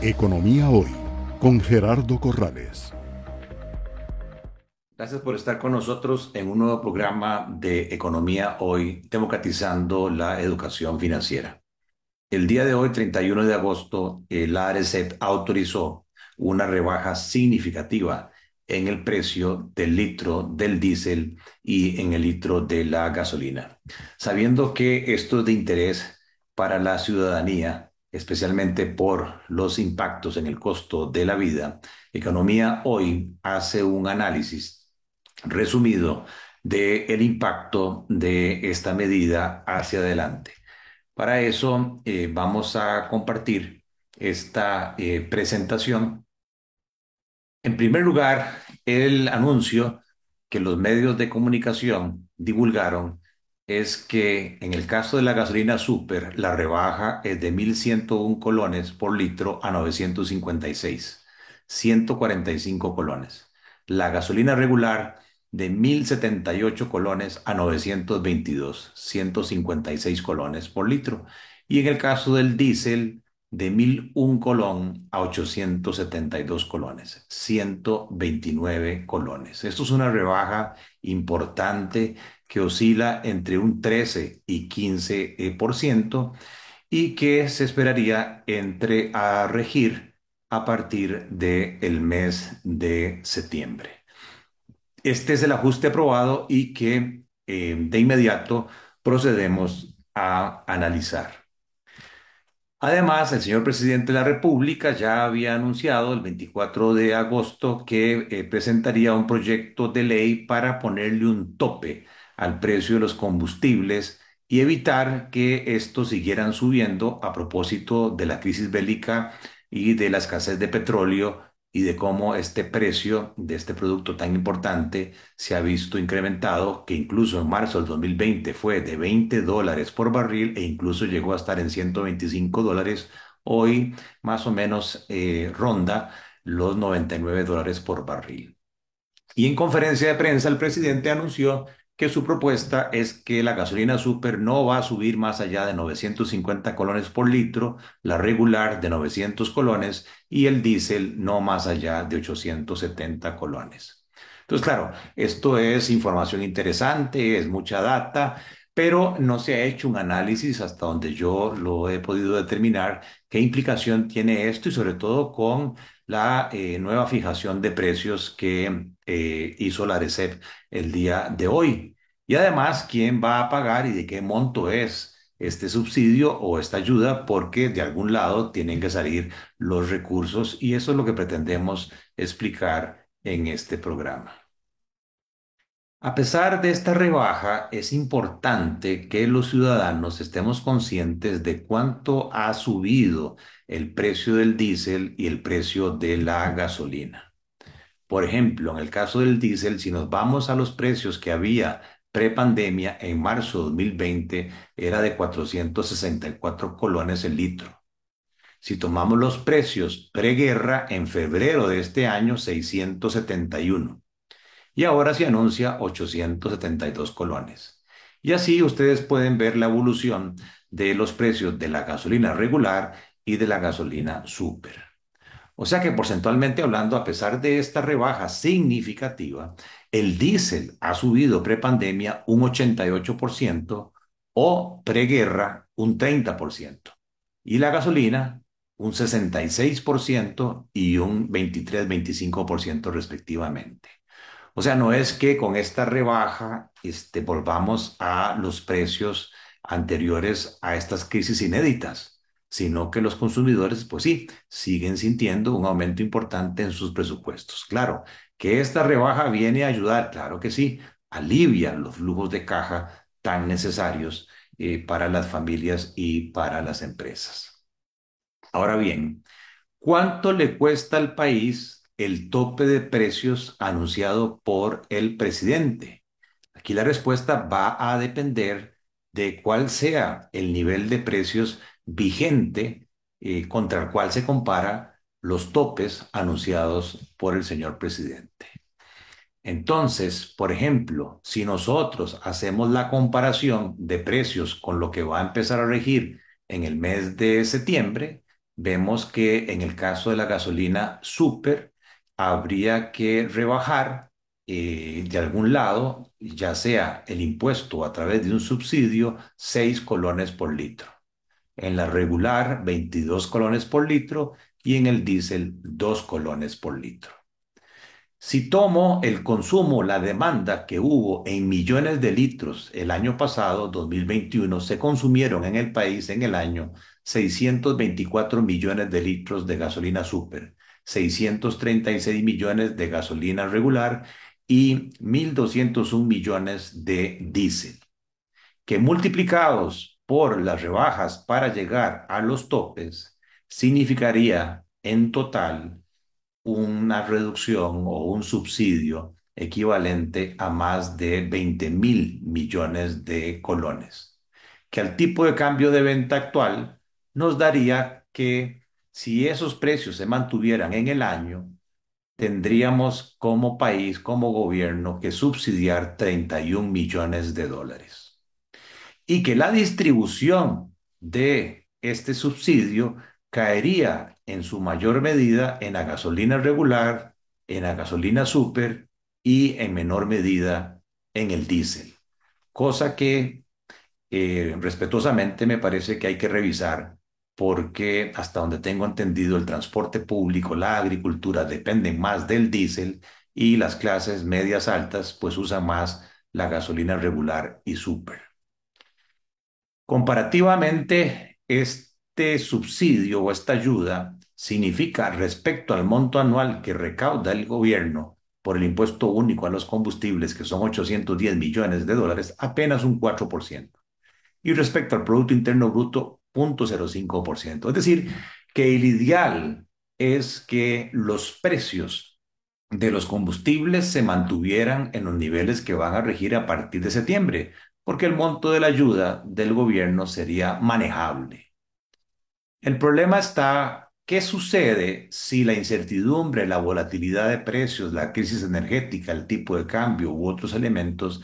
Economía Hoy con Gerardo Corrales. Gracias por estar con nosotros en un nuevo programa de Economía Hoy, democratizando la educación financiera. El día de hoy, 31 de agosto, el ARECEP autorizó una rebaja significativa en el precio del litro del diésel y en el litro de la gasolina. Sabiendo que esto es de interés para la ciudadanía, especialmente por los impactos en el costo de la vida, Economía Hoy hace un análisis resumido del el impacto de esta medida hacia adelante. Para eso eh, vamos a compartir esta eh, presentación. En primer lugar, el anuncio que los medios de comunicación divulgaron es que en el caso de la gasolina super, la rebaja es de 1.101 colones por litro a 956, 145 colones. La gasolina regular de 1.078 colones a 922, 156 colones por litro. Y en el caso del diésel, de 1.001 colón a 872 colones, 129 colones. Esto es una rebaja importante que oscila entre un 13 y 15% y que se esperaría entre a regir a partir del mes de septiembre. Este es el ajuste aprobado y que eh, de inmediato procedemos a analizar. Además, el señor presidente de la República ya había anunciado el 24 de agosto que eh, presentaría un proyecto de ley para ponerle un tope al precio de los combustibles y evitar que estos siguieran subiendo a propósito de la crisis bélica y de la escasez de petróleo y de cómo este precio de este producto tan importante se ha visto incrementado, que incluso en marzo del 2020 fue de 20 dólares por barril e incluso llegó a estar en 125 dólares. Hoy más o menos eh, ronda los 99 dólares por barril. Y en conferencia de prensa el presidente anunció que su propuesta es que la gasolina super no va a subir más allá de 950 colones por litro, la regular de 900 colones y el diésel no más allá de 870 colones. Entonces, claro, esto es información interesante, es mucha data, pero no se ha hecho un análisis hasta donde yo lo he podido determinar qué implicación tiene esto y sobre todo con la eh, nueva fijación de precios que eh, hizo la RECEP el día de hoy. Y además, quién va a pagar y de qué monto es este subsidio o esta ayuda, porque de algún lado tienen que salir los recursos y eso es lo que pretendemos explicar en este programa. A pesar de esta rebaja, es importante que los ciudadanos estemos conscientes de cuánto ha subido el precio del diésel y el precio de la gasolina. Por ejemplo, en el caso del diésel, si nos vamos a los precios que había prepandemia en marzo de 2020 era de 464 colones el litro. Si tomamos los precios preguerra, en febrero de este año 671. Y ahora se anuncia 872 colones. Y así ustedes pueden ver la evolución de los precios de la gasolina regular y de la gasolina super. O sea que porcentualmente hablando, a pesar de esta rebaja significativa, el diésel ha subido prepandemia un 88% o preguerra un 30%. Y la gasolina un 66% y un 23-25% respectivamente. O sea, no es que con esta rebaja este, volvamos a los precios anteriores a estas crisis inéditas sino que los consumidores, pues sí, siguen sintiendo un aumento importante en sus presupuestos. Claro, que esta rebaja viene a ayudar, claro que sí, alivia los flujos de caja tan necesarios eh, para las familias y para las empresas. Ahora bien, ¿cuánto le cuesta al país el tope de precios anunciado por el presidente? Aquí la respuesta va a depender de cuál sea el nivel de precios vigente eh, contra el cual se compara los topes anunciados por el señor presidente. Entonces, por ejemplo, si nosotros hacemos la comparación de precios con lo que va a empezar a regir en el mes de septiembre, vemos que en el caso de la gasolina super habría que rebajar eh, de algún lado, ya sea el impuesto a través de un subsidio, 6 colones por litro. En la regular, 22 colones por litro y en el diésel, 2 colones por litro. Si tomo el consumo, la demanda que hubo en millones de litros el año pasado, 2021, se consumieron en el país en el año 624 millones de litros de gasolina super, 636 millones de gasolina regular y 1.201 millones de diésel, que multiplicados por las rebajas para llegar a los topes, significaría en total una reducción o un subsidio equivalente a más de 20 mil millones de colones, que al tipo de cambio de venta actual nos daría que si esos precios se mantuvieran en el año, tendríamos como país, como gobierno, que subsidiar 31 millones de dólares. Y que la distribución de este subsidio caería en su mayor medida en la gasolina regular, en la gasolina super y en menor medida en el diésel. Cosa que eh, respetuosamente me parece que hay que revisar porque hasta donde tengo entendido el transporte público, la agricultura dependen más del diésel y las clases medias altas pues usan más la gasolina regular y super. Comparativamente, es este subsidio o esta ayuda significa respecto al monto anual que recauda el gobierno por el impuesto único a los combustibles, que son 810 millones de dólares, apenas un 4%. Y respecto al Producto Interno Bruto, 0.05%. Es decir, que el ideal es que los precios de los combustibles se mantuvieran en los niveles que van a regir a partir de septiembre, porque el monto de la ayuda del gobierno sería manejable. El problema está, ¿qué sucede si la incertidumbre, la volatilidad de precios, la crisis energética, el tipo de cambio u otros elementos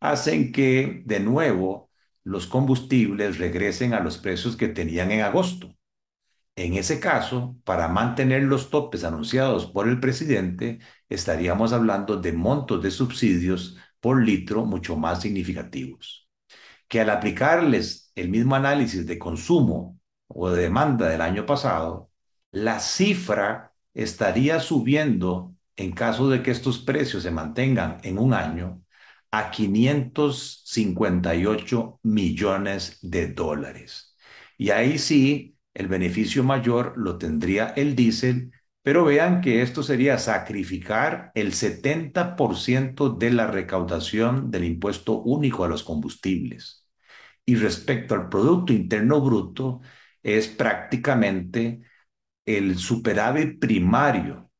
hacen que de nuevo los combustibles regresen a los precios que tenían en agosto? En ese caso, para mantener los topes anunciados por el presidente, estaríamos hablando de montos de subsidios por litro mucho más significativos. Que al aplicarles el mismo análisis de consumo o de demanda del año pasado, la cifra estaría subiendo en caso de que estos precios se mantengan en un año a 558 millones de dólares. Y ahí sí, el beneficio mayor lo tendría el diésel, pero vean que esto sería sacrificar el 70% de la recaudación del impuesto único a los combustibles. Y respecto al Producto Interno Bruto, es prácticamente el superávit primario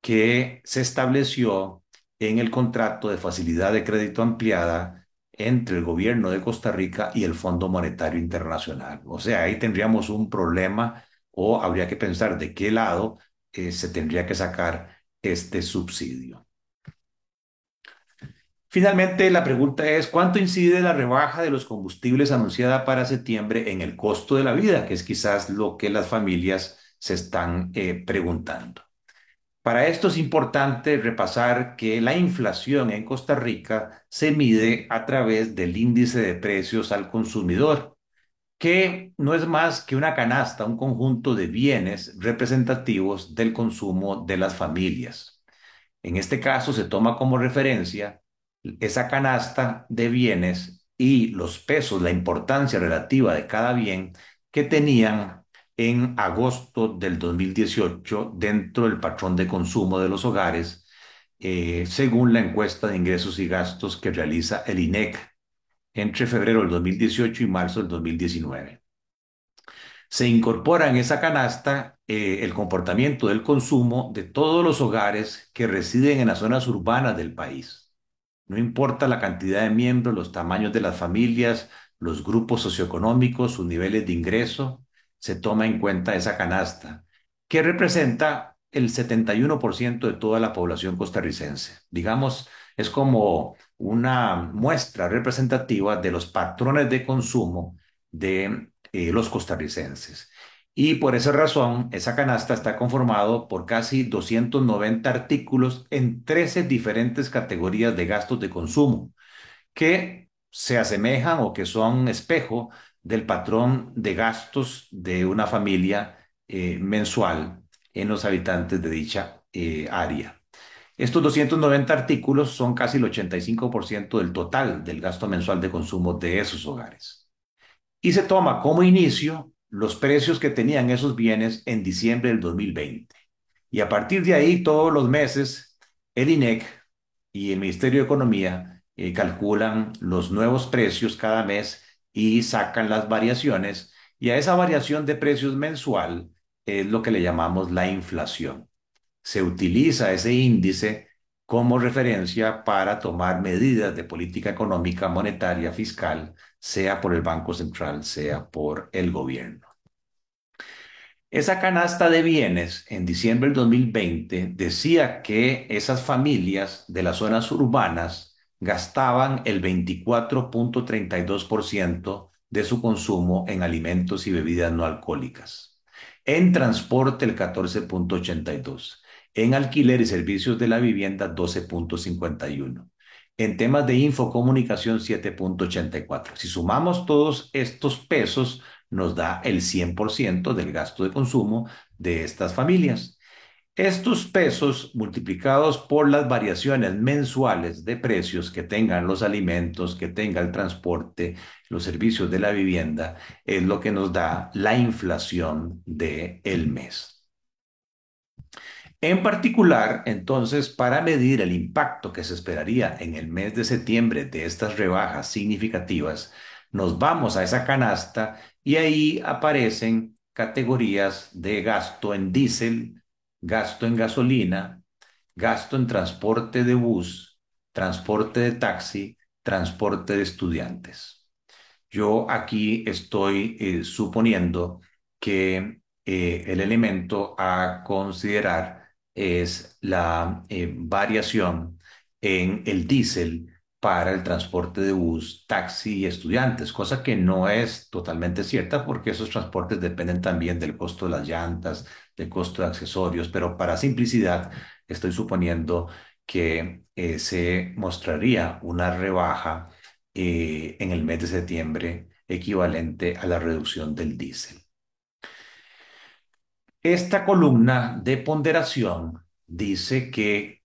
que se estableció en el contrato de facilidad de crédito ampliada entre el gobierno de Costa Rica y el Fondo Monetario Internacional. O sea, ahí tendríamos un problema o habría que pensar de qué lado eh, se tendría que sacar este subsidio. Finalmente, la pregunta es, ¿cuánto incide la rebaja de los combustibles anunciada para septiembre en el costo de la vida? Que es quizás lo que las familias se están eh, preguntando. Para esto es importante repasar que la inflación en Costa Rica se mide a través del índice de precios al consumidor, que no es más que una canasta, un conjunto de bienes representativos del consumo de las familias. En este caso se toma como referencia esa canasta de bienes y los pesos, la importancia relativa de cada bien que tenían en agosto del 2018 dentro del patrón de consumo de los hogares, eh, según la encuesta de ingresos y gastos que realiza el INEC entre febrero del 2018 y marzo del 2019. Se incorpora en esa canasta eh, el comportamiento del consumo de todos los hogares que residen en las zonas urbanas del país. No importa la cantidad de miembros, los tamaños de las familias, los grupos socioeconómicos, sus niveles de ingreso, se toma en cuenta esa canasta, que representa el 71% de toda la población costarricense. Digamos, es como una muestra representativa de los patrones de consumo de eh, los costarricenses. Y por esa razón, esa canasta está conformado por casi 290 artículos en 13 diferentes categorías de gastos de consumo que se asemejan o que son espejo del patrón de gastos de una familia eh, mensual en los habitantes de dicha eh, área. Estos 290 artículos son casi el 85% del total del gasto mensual de consumo de esos hogares. Y se toma como inicio los precios que tenían esos bienes en diciembre del 2020. Y a partir de ahí, todos los meses, el INEC y el Ministerio de Economía eh, calculan los nuevos precios cada mes y sacan las variaciones. Y a esa variación de precios mensual es lo que le llamamos la inflación. Se utiliza ese índice como referencia para tomar medidas de política económica, monetaria, fiscal, sea por el Banco Central, sea por el gobierno. Esa canasta de bienes en diciembre del 2020 decía que esas familias de las zonas urbanas gastaban el 24.32% de su consumo en alimentos y bebidas no alcohólicas, en transporte el 14.82%, en alquiler y servicios de la vivienda 12.51%, en temas de infocomunicación 7.84%. Si sumamos todos estos pesos, nos da el 100% del gasto de consumo de estas familias. Estos pesos multiplicados por las variaciones mensuales de precios que tengan los alimentos, que tenga el transporte, los servicios de la vivienda, es lo que nos da la inflación del el mes. En particular, entonces, para medir el impacto que se esperaría en el mes de septiembre de estas rebajas significativas, nos vamos a esa canasta y ahí aparecen categorías de gasto en diésel, gasto en gasolina, gasto en transporte de bus, transporte de taxi, transporte de estudiantes. Yo aquí estoy eh, suponiendo que eh, el elemento a considerar es la eh, variación en el diésel para el transporte de bus, taxi y estudiantes, cosa que no es totalmente cierta porque esos transportes dependen también del costo de las llantas, del costo de accesorios, pero para simplicidad estoy suponiendo que eh, se mostraría una rebaja eh, en el mes de septiembre equivalente a la reducción del diésel. Esta columna de ponderación dice que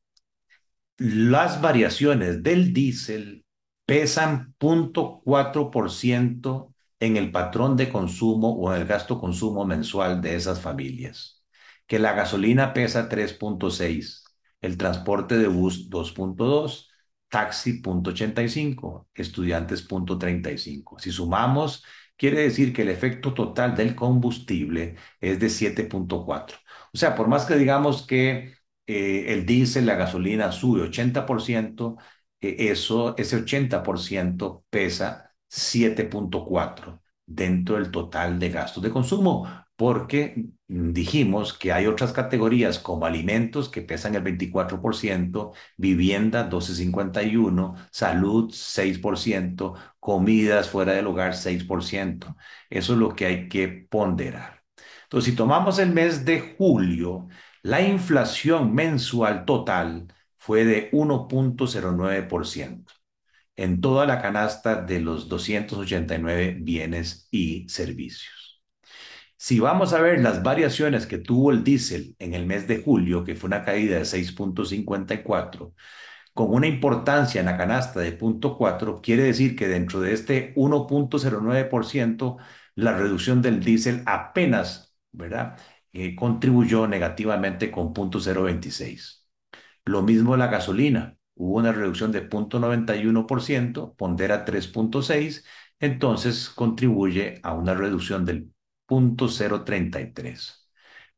las variaciones del diésel pesan 0.4% en el patrón de consumo o en el gasto consumo mensual de esas familias. Que la gasolina pesa 3.6, el transporte de bus 2.2, taxi 0.85, estudiantes 0.35. Si sumamos, quiere decir que el efecto total del combustible es de 7.4. O sea, por más que digamos que eh, el diésel, la gasolina sube 80%, eh, eso, ese 80% pesa 7.4 dentro del total de gastos de consumo, porque dijimos que hay otras categorías como alimentos que pesan el 24%, vivienda 12.51, salud 6%, comidas fuera del hogar 6%. Eso es lo que hay que ponderar. Entonces, si tomamos el mes de julio, la inflación mensual total fue de 1.09% en toda la canasta de los 289 bienes y servicios. Si vamos a ver las variaciones que tuvo el diésel en el mes de julio, que fue una caída de 6.54, con una importancia en la canasta de 0.4, quiere decir que dentro de este 1.09%, la reducción del diésel apenas, ¿verdad? contribuyó negativamente con 0.026. Lo mismo la gasolina, hubo una reducción de 0.91%, pondera 3.6, entonces contribuye a una reducción del 0.033.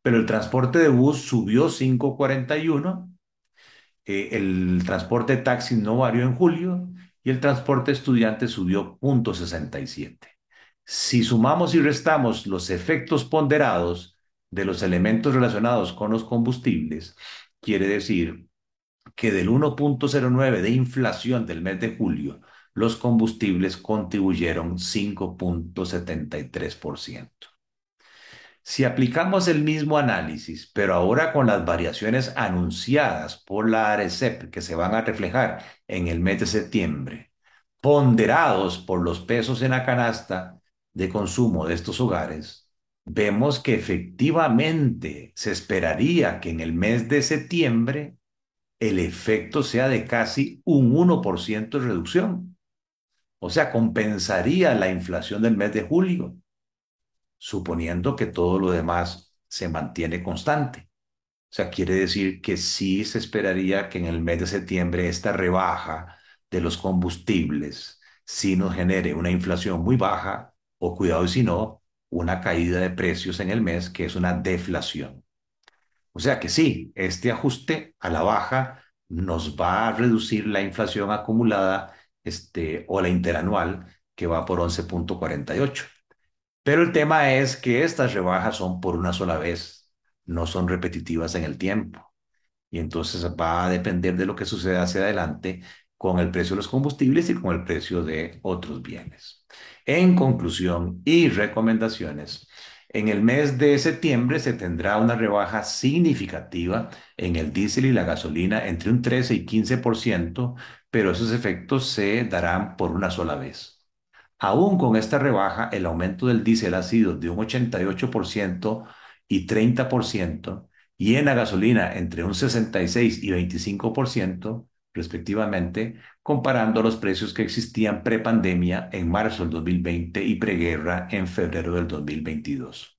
Pero el transporte de bus subió 5.41, eh, el transporte de taxi no varió en julio y el transporte estudiante subió 0.67. Si sumamos y restamos los efectos ponderados, de los elementos relacionados con los combustibles, quiere decir que del 1.09 de inflación del mes de julio, los combustibles contribuyeron 5.73%. Si aplicamos el mismo análisis, pero ahora con las variaciones anunciadas por la ARECEP que se van a reflejar en el mes de septiembre, ponderados por los pesos en la canasta de consumo de estos hogares, vemos que efectivamente se esperaría que en el mes de septiembre el efecto sea de casi un 1% de reducción. O sea, compensaría la inflación del mes de julio suponiendo que todo lo demás se mantiene constante. O sea, quiere decir que sí se esperaría que en el mes de septiembre esta rebaja de los combustibles sí nos genere una inflación muy baja o, cuidado y si no, una caída de precios en el mes, que es una deflación. O sea que sí, este ajuste a la baja nos va a reducir la inflación acumulada este, o la interanual, que va por 11.48. Pero el tema es que estas rebajas son por una sola vez, no son repetitivas en el tiempo. Y entonces va a depender de lo que suceda hacia adelante con el precio de los combustibles y con el precio de otros bienes. En conclusión y recomendaciones, en el mes de septiembre se tendrá una rebaja significativa en el diésel y la gasolina entre un 13 y 15%, pero esos efectos se darán por una sola vez. Aún con esta rebaja, el aumento del diésel ha sido de un 88% y 30%, y en la gasolina entre un 66 y 25%, respectivamente, comparando los precios que existían prepandemia en marzo del 2020 y preguerra en febrero del 2022.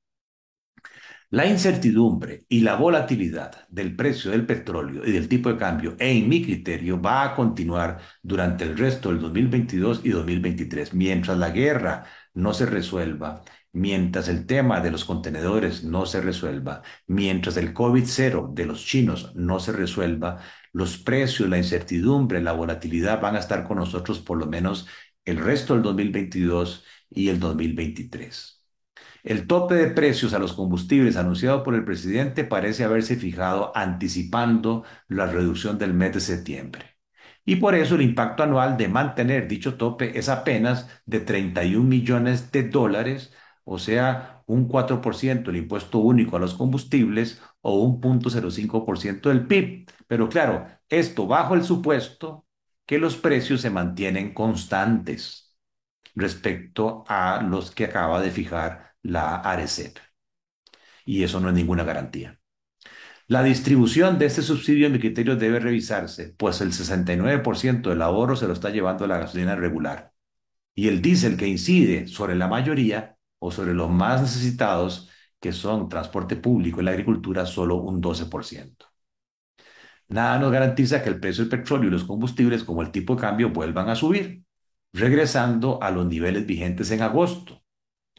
La incertidumbre y la volatilidad del precio del petróleo y del tipo de cambio, en mi criterio, va a continuar durante el resto del 2022 y 2023. Mientras la guerra no se resuelva, mientras el tema de los contenedores no se resuelva, mientras el COVID-0 de los chinos no se resuelva, los precios, la incertidumbre, la volatilidad van a estar con nosotros por lo menos el resto del 2022 y el 2023. El tope de precios a los combustibles anunciado por el presidente parece haberse fijado anticipando la reducción del mes de septiembre. Y por eso el impacto anual de mantener dicho tope es apenas de 31 millones de dólares, o sea, un 4% el impuesto único a los combustibles o un 0.05% del PIB. Pero claro, esto bajo el supuesto que los precios se mantienen constantes respecto a los que acaba de fijar la ARECEP. Y eso no es ninguna garantía. La distribución de este subsidio, en mi criterio, debe revisarse, pues el 69% del ahorro se lo está llevando la gasolina regular. Y el diésel que incide sobre la mayoría o sobre los más necesitados, que son transporte público y la agricultura, solo un 12%. Nada nos garantiza que el precio del petróleo y los combustibles, como el tipo de cambio, vuelvan a subir, regresando a los niveles vigentes en agosto,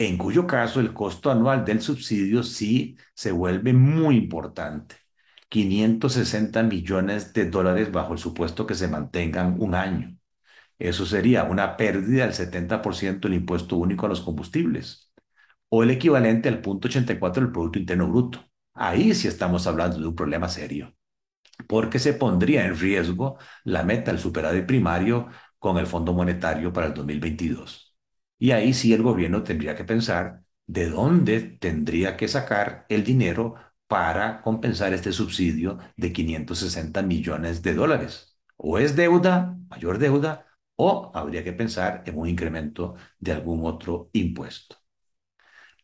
en cuyo caso el costo anual del subsidio sí se vuelve muy importante. 560 millones de dólares bajo el supuesto que se mantengan un año. Eso sería una pérdida del 70% del impuesto único a los combustibles, o el equivalente al punto 84 del Producto Interno Bruto. Ahí sí estamos hablando de un problema serio, porque se pondría en riesgo la meta del superávit primario con el Fondo Monetario para el 2022. Y ahí sí el gobierno tendría que pensar de dónde tendría que sacar el dinero para compensar este subsidio de 560 millones de dólares. O es deuda, mayor deuda, o habría que pensar en un incremento de algún otro impuesto.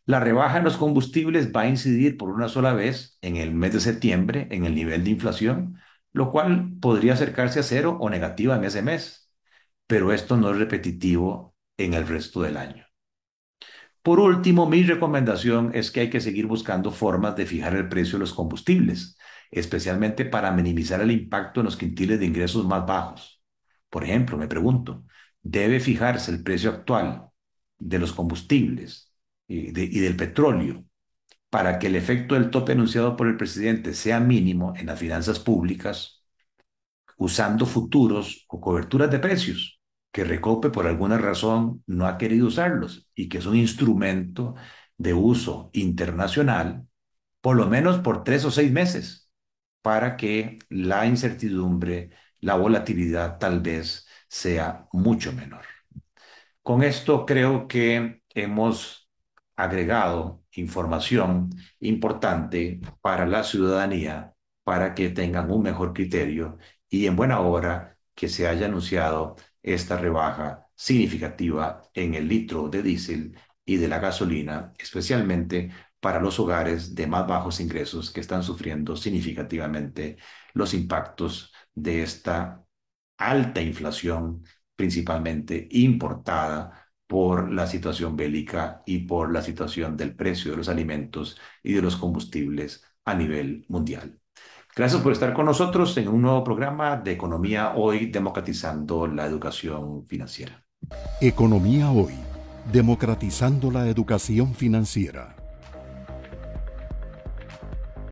La rebaja en los combustibles va a incidir por una sola vez en el mes de septiembre en el nivel de inflación, lo cual podría acercarse a cero o negativa en ese mes. Pero esto no es repetitivo en el resto del año. Por último, mi recomendación es que hay que seguir buscando formas de fijar el precio de los combustibles, especialmente para minimizar el impacto en los quintiles de ingresos más bajos. Por ejemplo, me pregunto, ¿debe fijarse el precio actual de los combustibles y, y del petróleo para que el efecto del tope anunciado por el presidente sea mínimo en las finanzas públicas usando futuros o coberturas de precios? Que Recope por alguna razón no ha querido usarlos y que es un instrumento de uso internacional, por lo menos por tres o seis meses, para que la incertidumbre, la volatilidad tal vez sea mucho menor. Con esto creo que hemos agregado información importante para la ciudadanía para que tengan un mejor criterio y en buena hora que se haya anunciado esta rebaja significativa en el litro de diésel y de la gasolina, especialmente para los hogares de más bajos ingresos que están sufriendo significativamente los impactos de esta alta inflación, principalmente importada por la situación bélica y por la situación del precio de los alimentos y de los combustibles a nivel mundial. Gracias por estar con nosotros en un nuevo programa de Economía Hoy, democratizando la educación financiera. Economía Hoy, democratizando la educación financiera.